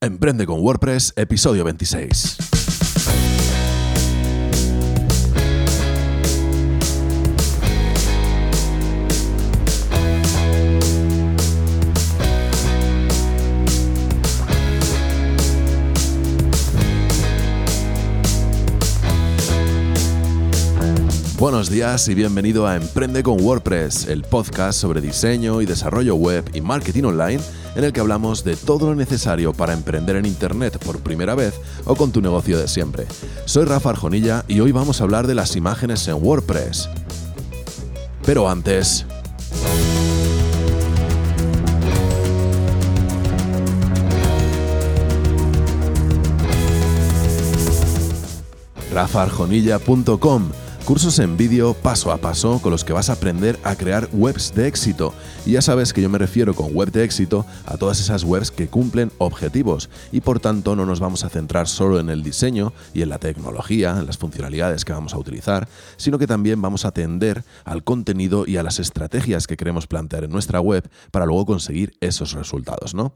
Emprende con WordPress, episodio 26. Buenos días y bienvenido a Emprende con WordPress, el podcast sobre diseño y desarrollo web y marketing online en el que hablamos de todo lo necesario para emprender en Internet por primera vez o con tu negocio de siempre. Soy Rafa Arjonilla y hoy vamos a hablar de las imágenes en WordPress. Pero antes... rafaarjonilla.com Cursos en vídeo paso a paso con los que vas a aprender a crear webs de éxito. Y ya sabes que yo me refiero con web de éxito a todas esas webs que cumplen objetivos y por tanto no nos vamos a centrar solo en el diseño y en la tecnología, en las funcionalidades que vamos a utilizar, sino que también vamos a atender al contenido y a las estrategias que queremos plantear en nuestra web para luego conseguir esos resultados, ¿no?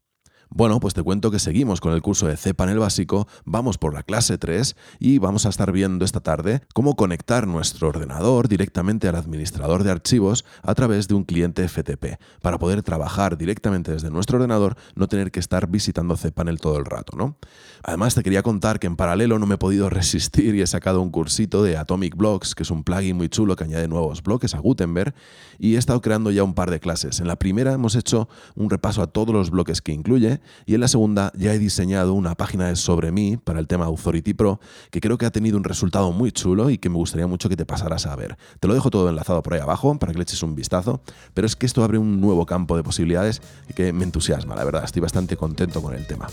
Bueno, pues te cuento que seguimos con el curso de cPanel básico, vamos por la clase 3 y vamos a estar viendo esta tarde cómo conectar nuestro ordenador directamente al administrador de archivos a través de un cliente FTP, para poder trabajar directamente desde nuestro ordenador, no tener que estar visitando cPanel todo el rato, ¿no? Además te quería contar que en paralelo no me he podido resistir y he sacado un cursito de Atomic Blocks, que es un plugin muy chulo que añade nuevos bloques a Gutenberg, y he estado creando ya un par de clases. En la primera hemos hecho un repaso a todos los bloques que incluye, y en la segunda ya he diseñado una página sobre mí para el tema Authority Pro que creo que ha tenido un resultado muy chulo y que me gustaría mucho que te pasaras a ver. Te lo dejo todo enlazado por ahí abajo para que le eches un vistazo, pero es que esto abre un nuevo campo de posibilidades que me entusiasma, la verdad. Estoy bastante contento con el tema.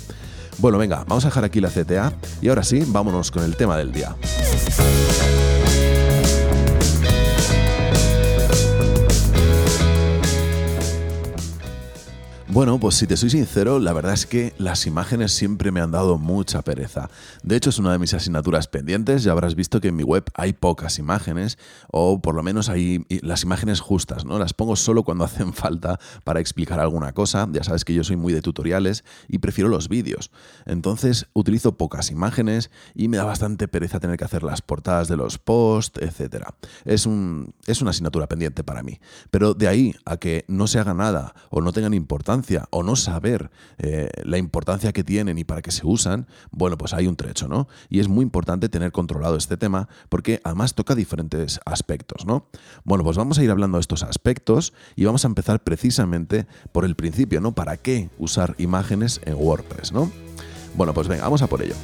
Bueno, venga, vamos a dejar aquí la CTA y ahora sí, vámonos con el tema del día. Bueno, pues si te soy sincero, la verdad es que las imágenes siempre me han dado mucha pereza. De hecho, es una de mis asignaturas pendientes. Ya habrás visto que en mi web hay pocas imágenes, o por lo menos hay las imágenes justas, ¿no? Las pongo solo cuando hacen falta para explicar alguna cosa. Ya sabes que yo soy muy de tutoriales y prefiero los vídeos. Entonces, utilizo pocas imágenes y me da bastante pereza tener que hacer las portadas de los posts, etc. Es, un, es una asignatura pendiente para mí. Pero de ahí a que no se haga nada o no tengan importancia, o no saber eh, la importancia que tienen y para qué se usan, bueno, pues hay un trecho, ¿no? Y es muy importante tener controlado este tema porque además toca diferentes aspectos, ¿no? Bueno, pues vamos a ir hablando de estos aspectos y vamos a empezar precisamente por el principio, ¿no? ¿Para qué usar imágenes en WordPress, ¿no? Bueno, pues venga, vamos a por ello.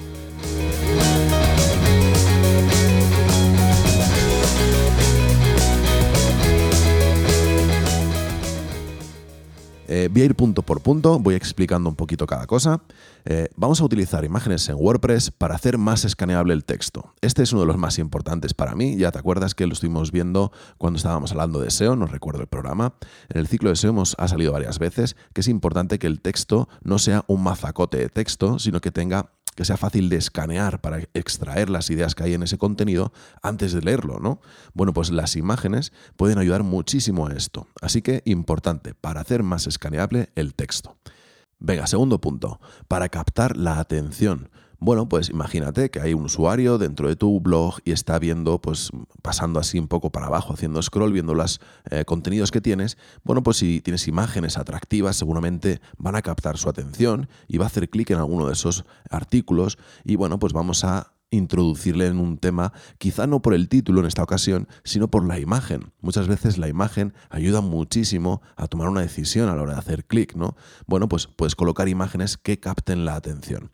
Eh, voy a ir punto por punto, voy explicando un poquito cada cosa. Eh, vamos a utilizar imágenes en WordPress para hacer más escaneable el texto. Este es uno de los más importantes para mí. Ya te acuerdas que lo estuvimos viendo cuando estábamos hablando de SEO, no recuerdo el programa. En el ciclo de SEO hemos, ha salido varias veces que es importante que el texto no sea un mazacote de texto, sino que tenga que sea fácil de escanear para extraer las ideas que hay en ese contenido antes de leerlo, ¿no? Bueno, pues las imágenes pueden ayudar muchísimo a esto. Así que importante, para hacer más escaneable el texto. Venga, segundo punto, para captar la atención. Bueno, pues imagínate que hay un usuario dentro de tu blog y está viendo, pues pasando así un poco para abajo, haciendo scroll, viendo los eh, contenidos que tienes. Bueno, pues si tienes imágenes atractivas, seguramente van a captar su atención y va a hacer clic en alguno de esos artículos. Y bueno, pues vamos a introducirle en un tema, quizá no por el título en esta ocasión, sino por la imagen. Muchas veces la imagen ayuda muchísimo a tomar una decisión a la hora de hacer clic, ¿no? Bueno, pues puedes colocar imágenes que capten la atención.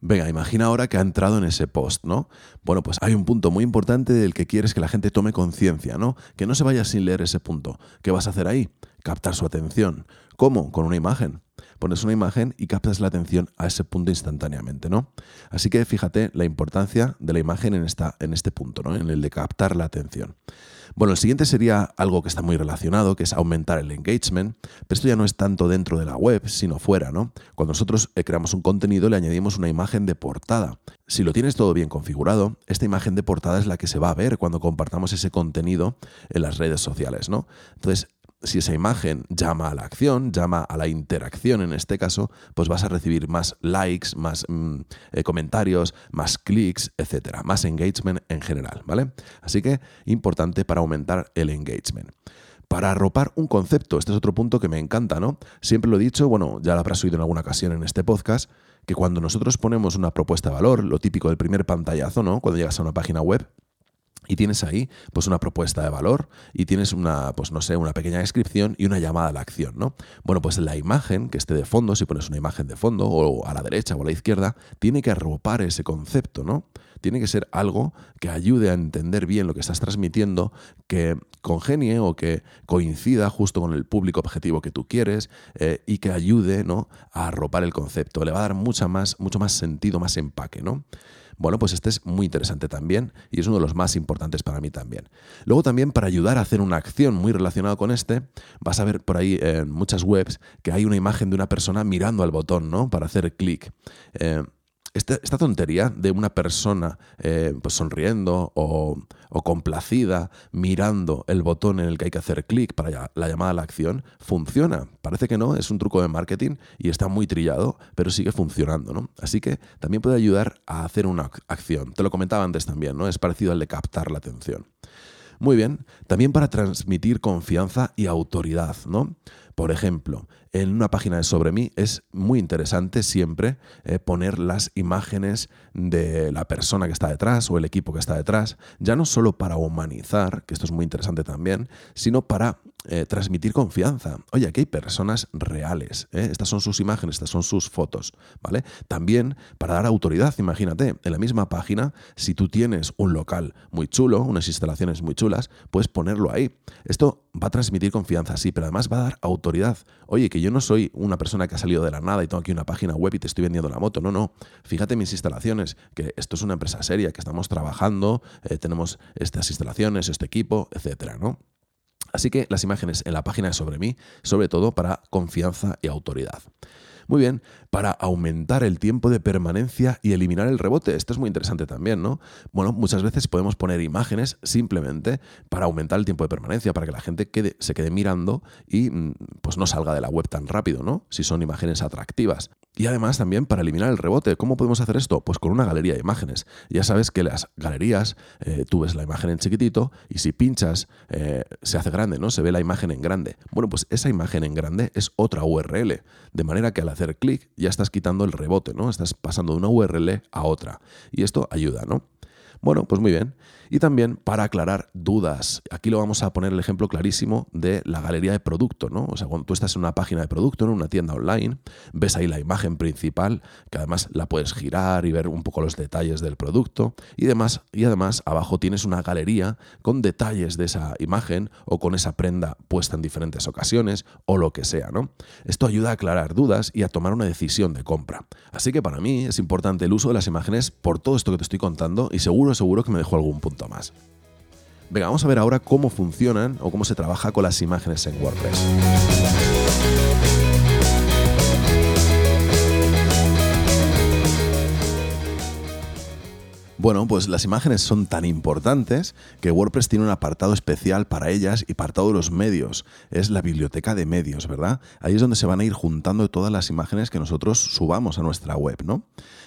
Venga, imagina ahora que ha entrado en ese post, ¿no? Bueno, pues hay un punto muy importante del que quieres que la gente tome conciencia, ¿no? Que no se vaya sin leer ese punto. ¿Qué vas a hacer ahí? Captar su atención. ¿Cómo? Con una imagen. Pones una imagen y captas la atención a ese punto instantáneamente, ¿no? Así que fíjate la importancia de la imagen en, esta, en este punto, ¿no? En el de captar la atención. Bueno, el siguiente sería algo que está muy relacionado, que es aumentar el engagement, pero esto ya no es tanto dentro de la web, sino fuera, ¿no? Cuando nosotros eh, creamos un contenido le añadimos una imagen de portada. Si lo tienes todo bien configurado, esta imagen de portada es la que se va a ver cuando compartamos ese contenido en las redes sociales, ¿no? Entonces, si esa imagen llama a la acción, llama a la interacción en este caso, pues vas a recibir más likes, más mm, eh, comentarios, más clics, etcétera, más engagement en general, ¿vale? Así que importante para aumentar el engagement para arropar un concepto. Este es otro punto que me encanta, ¿no? Siempre lo he dicho, bueno, ya lo habrás oído en alguna ocasión en este podcast, que cuando nosotros ponemos una propuesta de valor, lo típico del primer pantallazo, ¿no? Cuando llegas a una página web, y tienes ahí pues una propuesta de valor y tienes una pues no sé una pequeña descripción y una llamada a la acción no bueno pues la imagen que esté de fondo si pones una imagen de fondo o a la derecha o a la izquierda tiene que arropar ese concepto no tiene que ser algo que ayude a entender bien lo que estás transmitiendo, que congenie o que coincida justo con el público objetivo que tú quieres eh, y que ayude ¿no? a arropar el concepto. Le va a dar mucha más, mucho más sentido, más empaque, ¿no? Bueno, pues este es muy interesante también y es uno de los más importantes para mí también. Luego también para ayudar a hacer una acción muy relacionada con este, vas a ver por ahí en muchas webs que hay una imagen de una persona mirando al botón, ¿no? Para hacer clic. Eh, esta, tontería de una persona eh, pues sonriendo o, complacida mirando el botón en el que hay que hacer clic para la llamada a la acción funciona. Parece que no, es un truco de marketing y está muy trillado, pero sigue funcionando. ¿no? Así que también puede ayudar a hacer una acción. Te lo comentaba antes también, ¿no? es parecido al de captar la atención. Muy bien, también para transmitir confianza y autoridad, ¿no? Por ejemplo, en una página de Sobre mí es muy interesante siempre eh, poner las imágenes de la persona que está detrás o el equipo que está detrás, ya no solo para humanizar, que esto es muy interesante también, sino para eh, transmitir confianza. Oye, aquí hay personas reales, ¿eh? estas son sus imágenes, estas son sus fotos, ¿vale? También para dar autoridad, imagínate, en la misma página, si tú tienes un local muy chulo, unas instalaciones muy chulas, puedes ponerlo ahí. Esto va a transmitir confianza, sí, pero además va a dar autoridad. Oye, que yo no soy una persona que ha salido de la nada y tengo aquí una página web y te estoy vendiendo la moto. No, no. Fíjate mis instalaciones, que esto es una empresa seria, que estamos trabajando, eh, tenemos estas instalaciones, este equipo, etcétera, ¿no? Así que las imágenes en la página sobre mí, sobre todo para confianza y autoridad. Muy bien, para aumentar el tiempo de permanencia y eliminar el rebote. Esto es muy interesante también, ¿no? Bueno, muchas veces podemos poner imágenes simplemente para aumentar el tiempo de permanencia, para que la gente se quede mirando y mm, pues no salga de la web tan rápido, ¿no? Si son imágenes atractivas. Y además también para eliminar el rebote. ¿Cómo podemos hacer esto? Pues con una galería de imágenes. Ya sabes que las galerías, eh, tú ves la imagen en chiquitito y si pinchas eh, se hace grande, ¿no? Se ve la imagen en grande. Bueno, pues esa imagen en grande es otra URL. De manera que al hacer clic ya estás quitando el rebote, ¿no? Estás pasando de una URL a otra. Y esto ayuda, ¿no? Bueno, pues muy bien. Y también para aclarar dudas. Aquí lo vamos a poner el ejemplo clarísimo de la galería de producto, ¿no? O sea, cuando tú estás en una página de producto, en una tienda online, ves ahí la imagen principal, que además la puedes girar y ver un poco los detalles del producto. Y, demás, y además abajo tienes una galería con detalles de esa imagen o con esa prenda puesta en diferentes ocasiones o lo que sea, ¿no? Esto ayuda a aclarar dudas y a tomar una decisión de compra. Así que para mí es importante el uso de las imágenes por todo esto que te estoy contando y seguro, seguro que me dejo algún punto más. Venga, vamos a ver ahora cómo funcionan o cómo se trabaja con las imágenes en WordPress. Bueno, pues las imágenes son tan importantes que WordPress tiene un apartado especial para ellas y para todos los medios. Es la biblioteca de medios, ¿verdad? Ahí es donde se van a ir juntando todas las imágenes que nosotros subamos a nuestra web, ¿no?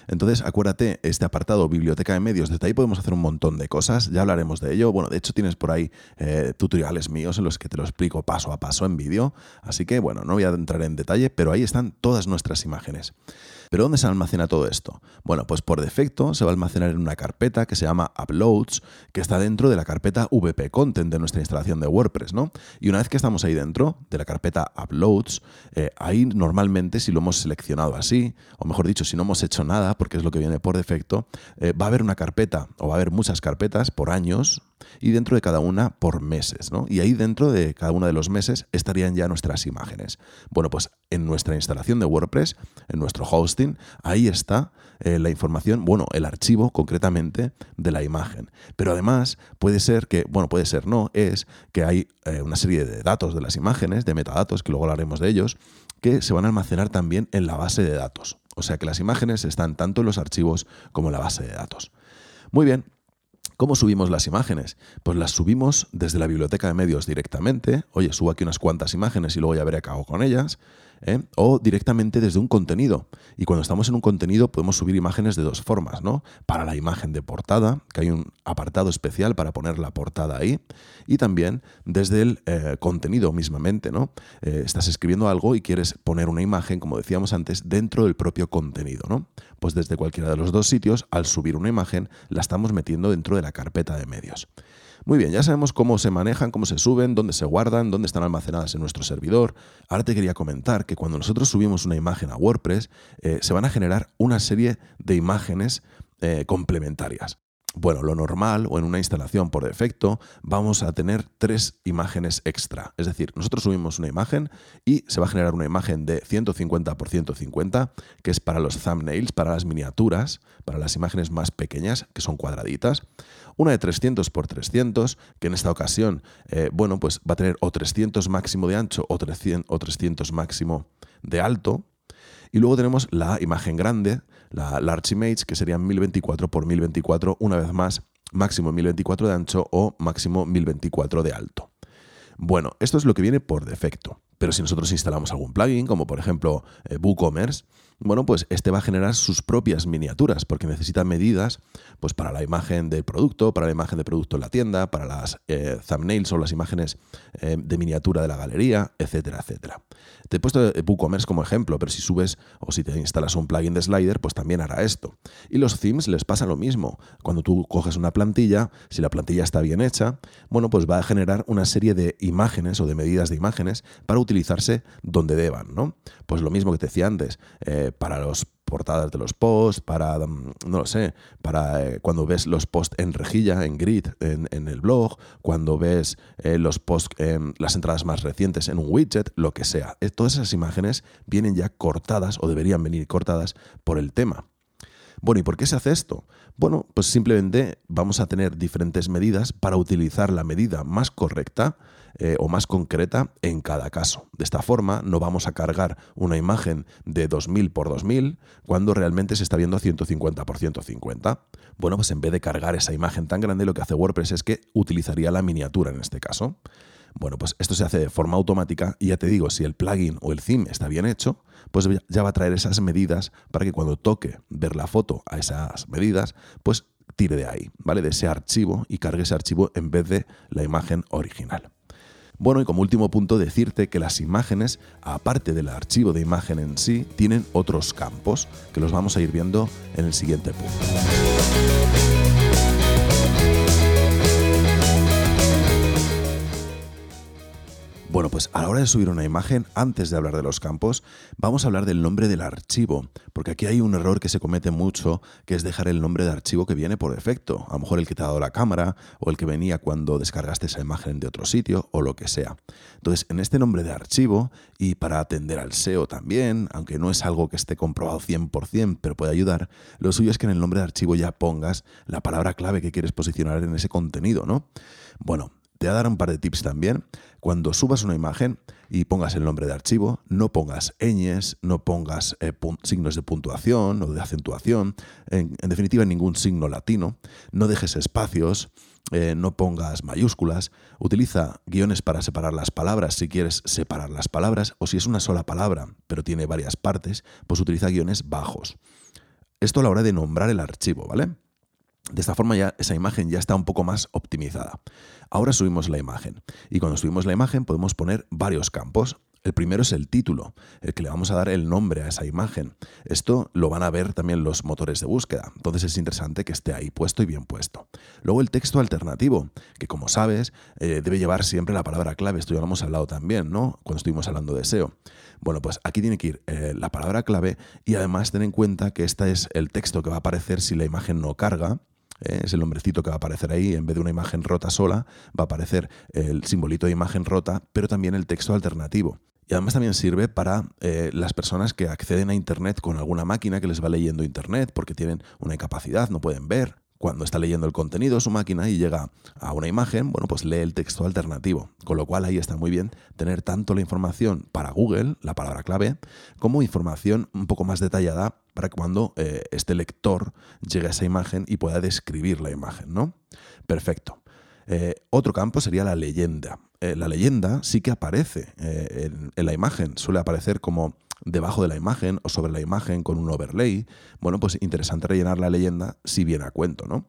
Entonces, acuérdate, este apartado biblioteca de medios, desde ahí podemos hacer un montón de cosas, ya hablaremos de ello. Bueno, de hecho tienes por ahí eh, tutoriales míos en los que te lo explico paso a paso en vídeo, así que bueno, no voy a entrar en detalle, pero ahí están todas nuestras imágenes. ¿Pero dónde se almacena todo esto? Bueno, pues por defecto se va a almacenar en una carpeta que se llama Uploads, que está dentro de la carpeta VP Content de nuestra instalación de WordPress, ¿no? Y una vez que estamos ahí dentro de la carpeta Uploads, eh, ahí normalmente si lo hemos seleccionado así, o mejor dicho, si no hemos hecho nada, porque es lo que viene por defecto, eh, va a haber una carpeta o va a haber muchas carpetas por años, y dentro de cada una por meses. ¿no? Y ahí dentro de cada uno de los meses estarían ya nuestras imágenes. Bueno, pues en nuestra instalación de WordPress, en nuestro hosting, ahí está eh, la información, bueno, el archivo concretamente de la imagen. Pero además puede ser que, bueno, puede ser no, es que hay eh, una serie de datos de las imágenes, de metadatos, que luego hablaremos de ellos, que se van a almacenar también en la base de datos. O sea que las imágenes están tanto en los archivos como en la base de datos. Muy bien, ¿Cómo subimos las imágenes? Pues las subimos desde la biblioteca de medios directamente. Oye, subo aquí unas cuantas imágenes y luego ya veré qué hago con ellas. ¿Eh? o directamente desde un contenido. Y cuando estamos en un contenido podemos subir imágenes de dos formas, ¿no? Para la imagen de portada, que hay un apartado especial para poner la portada ahí, y también desde el eh, contenido mismamente, ¿no? Eh, estás escribiendo algo y quieres poner una imagen, como decíamos antes, dentro del propio contenido, ¿no? Pues desde cualquiera de los dos sitios, al subir una imagen, la estamos metiendo dentro de la carpeta de medios. Muy bien, ya sabemos cómo se manejan, cómo se suben, dónde se guardan, dónde están almacenadas en nuestro servidor. Ahora te quería comentar que cuando nosotros subimos una imagen a WordPress, eh, se van a generar una serie de imágenes eh, complementarias. Bueno, lo normal o en una instalación por defecto vamos a tener tres imágenes extra. Es decir, nosotros subimos una imagen y se va a generar una imagen de 150 por 150, que es para los thumbnails, para las miniaturas, para las imágenes más pequeñas, que son cuadraditas una de 300 por 300, que en esta ocasión, eh, bueno, pues va a tener o 300 máximo de ancho o 300, o 300 máximo de alto. Y luego tenemos la imagen grande, la Large Image, que sería 1024 por 1024, una vez más, máximo 1024 de ancho o máximo 1024 de alto. Bueno, esto es lo que viene por defecto. Pero si nosotros instalamos algún plugin, como por ejemplo eh, WooCommerce, bueno, pues este va a generar sus propias miniaturas, porque necesita medidas pues, para la imagen del producto, para la imagen de producto en la tienda, para las eh, thumbnails o las imágenes eh, de miniatura de la galería, etcétera, etcétera. Te he puesto WooCommerce como ejemplo, pero si subes o si te instalas un plugin de slider, pues también hará esto. Y los themes les pasa lo mismo. Cuando tú coges una plantilla, si la plantilla está bien hecha, bueno, pues va a generar una serie de imágenes o de medidas de imágenes para utilizarse donde deban, ¿no? Pues lo mismo que te decía antes, eh, para los portadas de los posts, para, mm, no lo sé, para eh, cuando ves los posts en rejilla, en grid, en, el blog, cuando ves eh, los posts, las entradas más recientes en un widget, lo que sea. todas esas imágenes vienen ya cortadas o deberían venir cortadas por el tema. Bueno, ¿y por qué se hace esto? Bueno, pues simplemente vamos a tener diferentes medidas para utilizar la medida más correcta eh, o más concreta en cada caso. De esta forma no vamos a cargar una imagen de 2000 por 2000 cuando realmente se está viendo a 150 por 150. Bueno, pues en vez de cargar esa imagen tan grande, lo que hace WordPress es que utilizaría la miniatura en este caso. Bueno, pues esto se hace de forma automática y ya te digo, si el plugin o el theme está bien hecho, pues ya va a traer esas medidas para que cuando toque ver la foto a esas medidas, pues tire de ahí, ¿vale? De ese archivo y cargue ese archivo en vez de la imagen original. Bueno, y como último punto, decirte que las imágenes, aparte del archivo de imagen en sí, tienen otros campos que los vamos a ir viendo en el siguiente punto. Bueno, pues a la hora de subir una imagen, antes de hablar de los campos, vamos a hablar del nombre del archivo, porque aquí hay un error que se comete mucho, que es dejar el nombre de archivo que viene por defecto, a lo mejor el que te ha dado la cámara o el que venía cuando descargaste esa imagen de otro sitio o lo que sea. Entonces, en este nombre de archivo, y para atender al SEO también, aunque no es algo que esté comprobado 100%, pero puede ayudar, lo suyo es que en el nombre de archivo ya pongas la palabra clave que quieres posicionar en ese contenido, ¿no? Bueno, te voy a dar un par de tips también. Cuando subas una imagen y pongas el nombre de archivo, no pongas ñes, no pongas eh, signos de puntuación o de acentuación, en, definitiva ningún signo latino, no dejes espacios, eh, no pongas mayúsculas, utiliza guiones para separar las palabras si quieres separar las palabras, o si es una sola palabra pero tiene varias partes, pues utiliza guiones bajos. Esto a la hora de nombrar el archivo, ¿vale? De esta forma ya esa imagen ya está un poco más optimizada. Ahora subimos la imagen y cuando subimos la imagen podemos poner varios campos. El primero es el título, el que le vamos a dar el nombre a esa imagen. Esto lo van a ver también los motores de búsqueda, entonces es interesante que esté ahí puesto y bien puesto. Luego el texto alternativo, que como sabes eh, debe llevar siempre la palabra clave, esto ya lo hemos hablado también, ¿no? Cuando estuvimos hablando de SEO. Bueno, pues aquí tiene que ir eh, la palabra clave y además ten en cuenta que este es el texto que va a aparecer si la imagen no carga ¿eh? es el nombrecito que va a aparecer ahí, en vez de una imagen rota sola, va a aparecer el simbolito de imagen rota, pero también el texto alternativo. Y además también sirve para eh, las personas que acceden a Internet con alguna máquina que les va leyendo Internet porque tienen una incapacidad, no pueden ver, cuando está leyendo el contenido de su máquina y llega a una imagen, bueno, pues lee el texto alternativo. Con lo cual ahí está muy bien tener tanto la información para Google, la palabra clave, como información un poco más detallada para cuando eh, este lector llegue a esa imagen y pueda describir la imagen, ¿no? Perfecto. Eh, otro campo sería la leyenda. Eh, la leyenda sí que aparece en, en la imagen, suele aparecer como debajo de la imagen o sobre la imagen con un overlay, bueno, pues interesante rellenar la leyenda si viene a cuento, ¿no?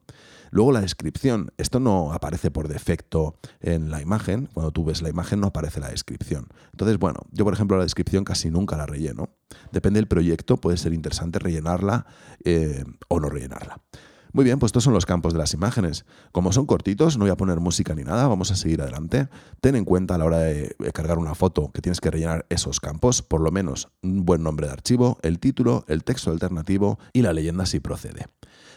Luego la descripción, esto no aparece por defecto en la imagen, cuando tú ves la imagen no aparece la descripción. Entonces, bueno, yo por ejemplo la descripción casi nunca la relleno. Depende del proyecto, puede ser interesante rellenarla eh, o no rellenarla. Muy bien, pues estos son los campos de las imágenes. Como son cortitos, no voy a poner música ni nada, vamos a seguir adelante. Ten en cuenta a la hora de cargar una foto que tienes que rellenar esos campos, por lo menos un buen nombre de archivo, el título, el texto alternativo y la leyenda si procede.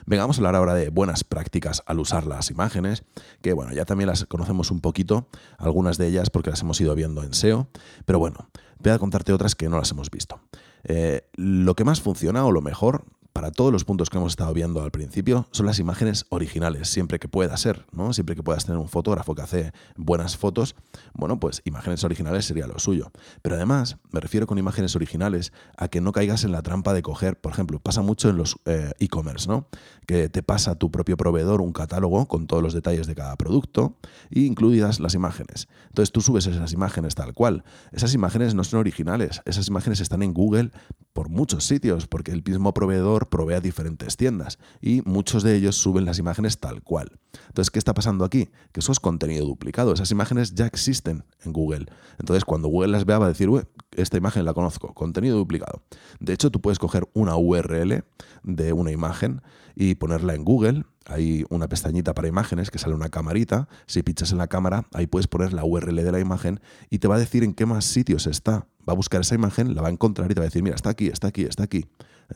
Venga, vamos a hablar ahora de buenas prácticas al usar las imágenes, que bueno, ya también las conocemos un poquito, algunas de ellas porque las hemos ido viendo en SEO, pero bueno, voy a contarte otras que no las hemos visto. Eh, lo que más funciona o lo mejor para todos los puntos que hemos estado viendo al principio, son las imágenes originales, siempre que pueda ser, ¿no? Siempre que puedas tener un fotógrafo que hace buenas fotos, bueno, pues imágenes originales sería lo suyo. Pero además, me refiero con imágenes originales a que no caigas en la trampa de coger, por ejemplo, pasa mucho en los eh, e-commerce, ¿no? Que te pasa tu propio proveedor un catálogo con todos los detalles de cada producto e incluidas las imágenes. Entonces tú subes esas imágenes tal cual. Esas imágenes no son originales, esas imágenes están en Google por muchos sitios, porque el mismo proveedor provee a diferentes tiendas y muchos de ellos suben las imágenes tal cual. Entonces, ¿qué está pasando aquí? Que eso es contenido duplicado. Esas imágenes ya existen en Google. Entonces, cuando Google las vea, va a decir, esta imagen la conozco, contenido duplicado. De hecho, tú puedes coger una URL de una imagen y ponerla en Google. Hay una pestañita para imágenes que sale una camarita. Si pinchas en la cámara, ahí puedes poner la URL de la imagen y te va a decir en qué más sitios está va a buscar esa imagen, la va a encontrar y te va a decir, mira, está aquí, está aquí, está aquí.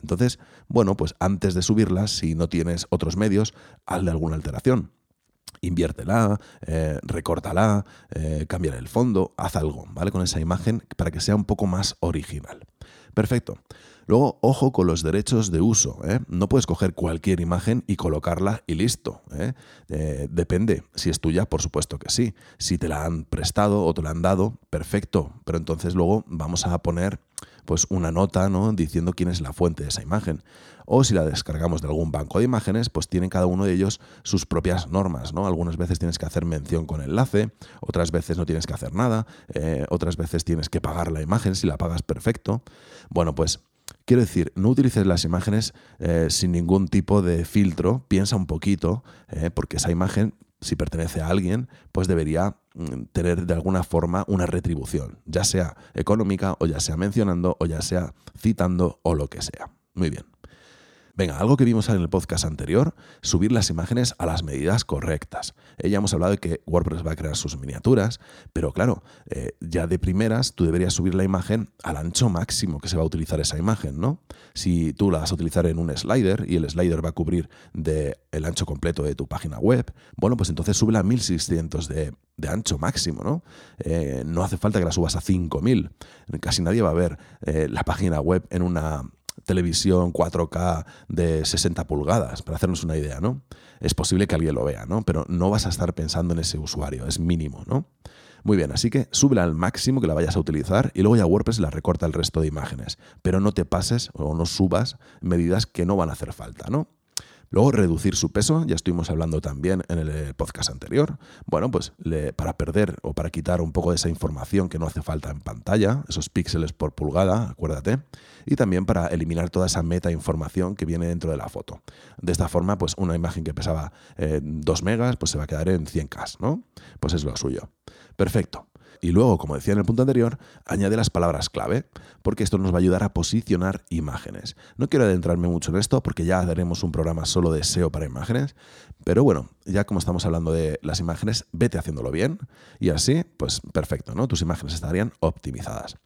Entonces, bueno, pues antes de subirla, si no tienes otros medios, hazle alguna alteración. Inviértela, eh, recórtala, eh, cambia el fondo, haz algo, ¿vale? Con esa imagen para que sea un poco más original. Perfecto. Luego, ojo con los derechos de uso. ¿eh? No puedes coger cualquier imagen y colocarla y listo. ¿eh? Eh, depende. Si es tuya, por supuesto que sí. Si te la han prestado o te la han dado, perfecto. Pero entonces luego vamos a poner pues una nota ¿no? diciendo quién es la fuente de esa imagen. O si la descargamos de algún banco de imágenes, pues tienen cada uno de ellos sus propias normas. ¿no? Algunas veces tienes que hacer mención con enlace, otras veces no tienes que hacer nada, otras veces tienes que pagar la imagen, si la pagas perfecto. Bueno, pues Quiero decir, no utilices las imágenes eh, sin ningún tipo de filtro, piensa un poquito, eh, porque esa imagen, si pertenece a alguien, pues debería mm, tener de alguna forma una retribución, ya sea económica o ya sea mencionando o ya sea citando o lo que sea. Muy bien. Venga, algo que vimos en el podcast anterior, subir las imágenes a las medidas correctas. Eh, ya hemos hablado de que WordPress va a crear sus miniaturas, pero claro, eh, ya de primeras tú deberías subir la imagen al ancho máximo que se va a utilizar esa imagen, ¿no? Si tú la vas a utilizar en un slider y el slider va a cubrir el ancho completo de tu página web, bueno, pues entonces sube a 1600 de, de ancho máximo, ¿no? Eh, no hace falta que la subas a 5000. Casi nadie va a ver la página web en una televisión 4K de 60 pulgadas, para hacernos una idea, ¿no? Es posible que alguien lo vea, ¿no? Pero no vas a estar pensando en ese usuario, es mínimo, ¿no? Muy bien, así que súbela al máximo que la vayas a utilizar y luego ya WordPress la recorta el resto de imágenes. Pero no te pases o no subas medidas que no van a hacer falta, ¿no? Luego, reducir su peso, ya estuvimos hablando también en el eh, podcast anterior. Bueno, pues para perder o para quitar un poco de esa información que no hace falta en pantalla, esos píxeles por pulgada, acuérdate, y también para eliminar toda esa meta información que viene dentro de la foto. De esta forma, pues una imagen que pesaba 2 eh, megas, pues se va a quedar en 100K, ¿no? Pues es lo suyo. Perfecto. Y luego, como decía en el punto anterior, añade las palabras clave, porque esto nos va a ayudar a posicionar imágenes. No quiero adentrarme mucho en esto porque ya haremos un programa solo de SEO para imágenes, pero bueno, ya como estamos hablando de las imágenes, vete haciéndolo bien y así, pues perfecto, ¿no? Tus imágenes estarían optimizadas.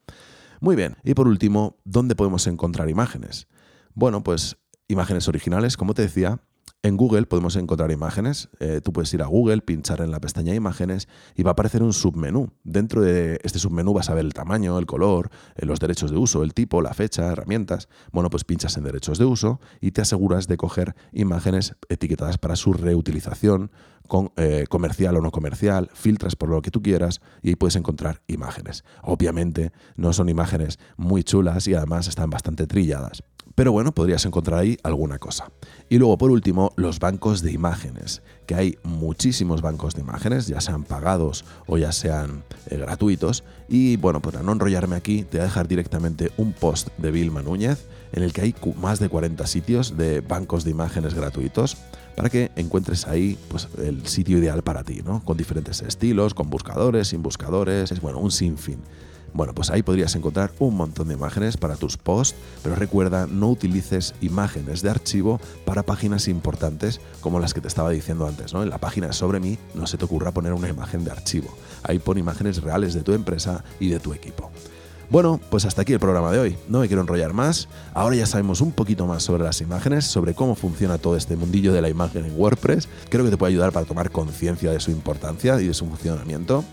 Muy bien, y por último, ¿dónde podemos encontrar imágenes? Bueno, pues imágenes originales, como te decía, En Google podemos encontrar imágenes. Eh, tú puedes ir a Google, pinchar en la pestaña Imágenes y va a aparecer un submenú. Dentro de este submenú vas a ver el tamaño, el color, eh, los derechos de uso, el tipo, la fecha, herramientas. Bueno, pues pinchas en derechos de uso y te aseguras de coger imágenes etiquetadas para su reutilización, con, eh, comercial o no comercial, filtras por lo que tú quieras y ahí puedes encontrar imágenes. Obviamente no son imágenes muy chulas y además están bastante trilladas. Pero bueno, podrías encontrar ahí alguna cosa. Y luego, por último, los bancos de imágenes, que hay muchísimos bancos de imágenes, ya sean pagados o ya sean eh, gratuitos. Y bueno, para no enrollarme aquí, te voy a dejar directamente un post de Vilma Núñez, en el que hay más de 40 sitios de bancos de imágenes gratuitos para que encuentres ahí pues, el sitio ideal para ti, ¿no? Con diferentes estilos, con buscadores, sin buscadores, es bueno, un sinfín. Bueno, pues ahí podrías encontrar un montón de imágenes para tus posts, pero recuerda, no utilices imágenes de archivo para páginas importantes como las que te estaba diciendo antes, ¿no? En la página sobre mí no se te ocurra poner una imagen de archivo. Ahí pon imágenes reales de tu empresa y de tu equipo. Bueno, pues hasta aquí el programa de hoy. No me quiero enrollar más. Ahora ya sabemos un poquito más sobre las imágenes, sobre cómo funciona todo este mundillo de la imagen en WordPress. Creo que te puede ayudar para tomar conciencia de su importancia y de su funcionamiento.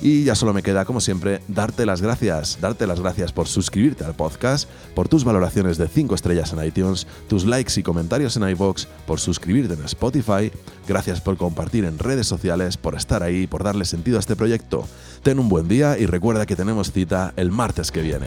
Y ya solo me queda, como siempre, darte las gracias. Darte las gracias por suscribirte al podcast, por tus valoraciones de 5 estrellas en iTunes, tus likes y comentarios en iVoox, por suscribirte en Spotify. Gracias por compartir en redes sociales, por estar ahí, por darle sentido a este proyecto. Ten un buen día y recuerda que tenemos cita el martes que viene.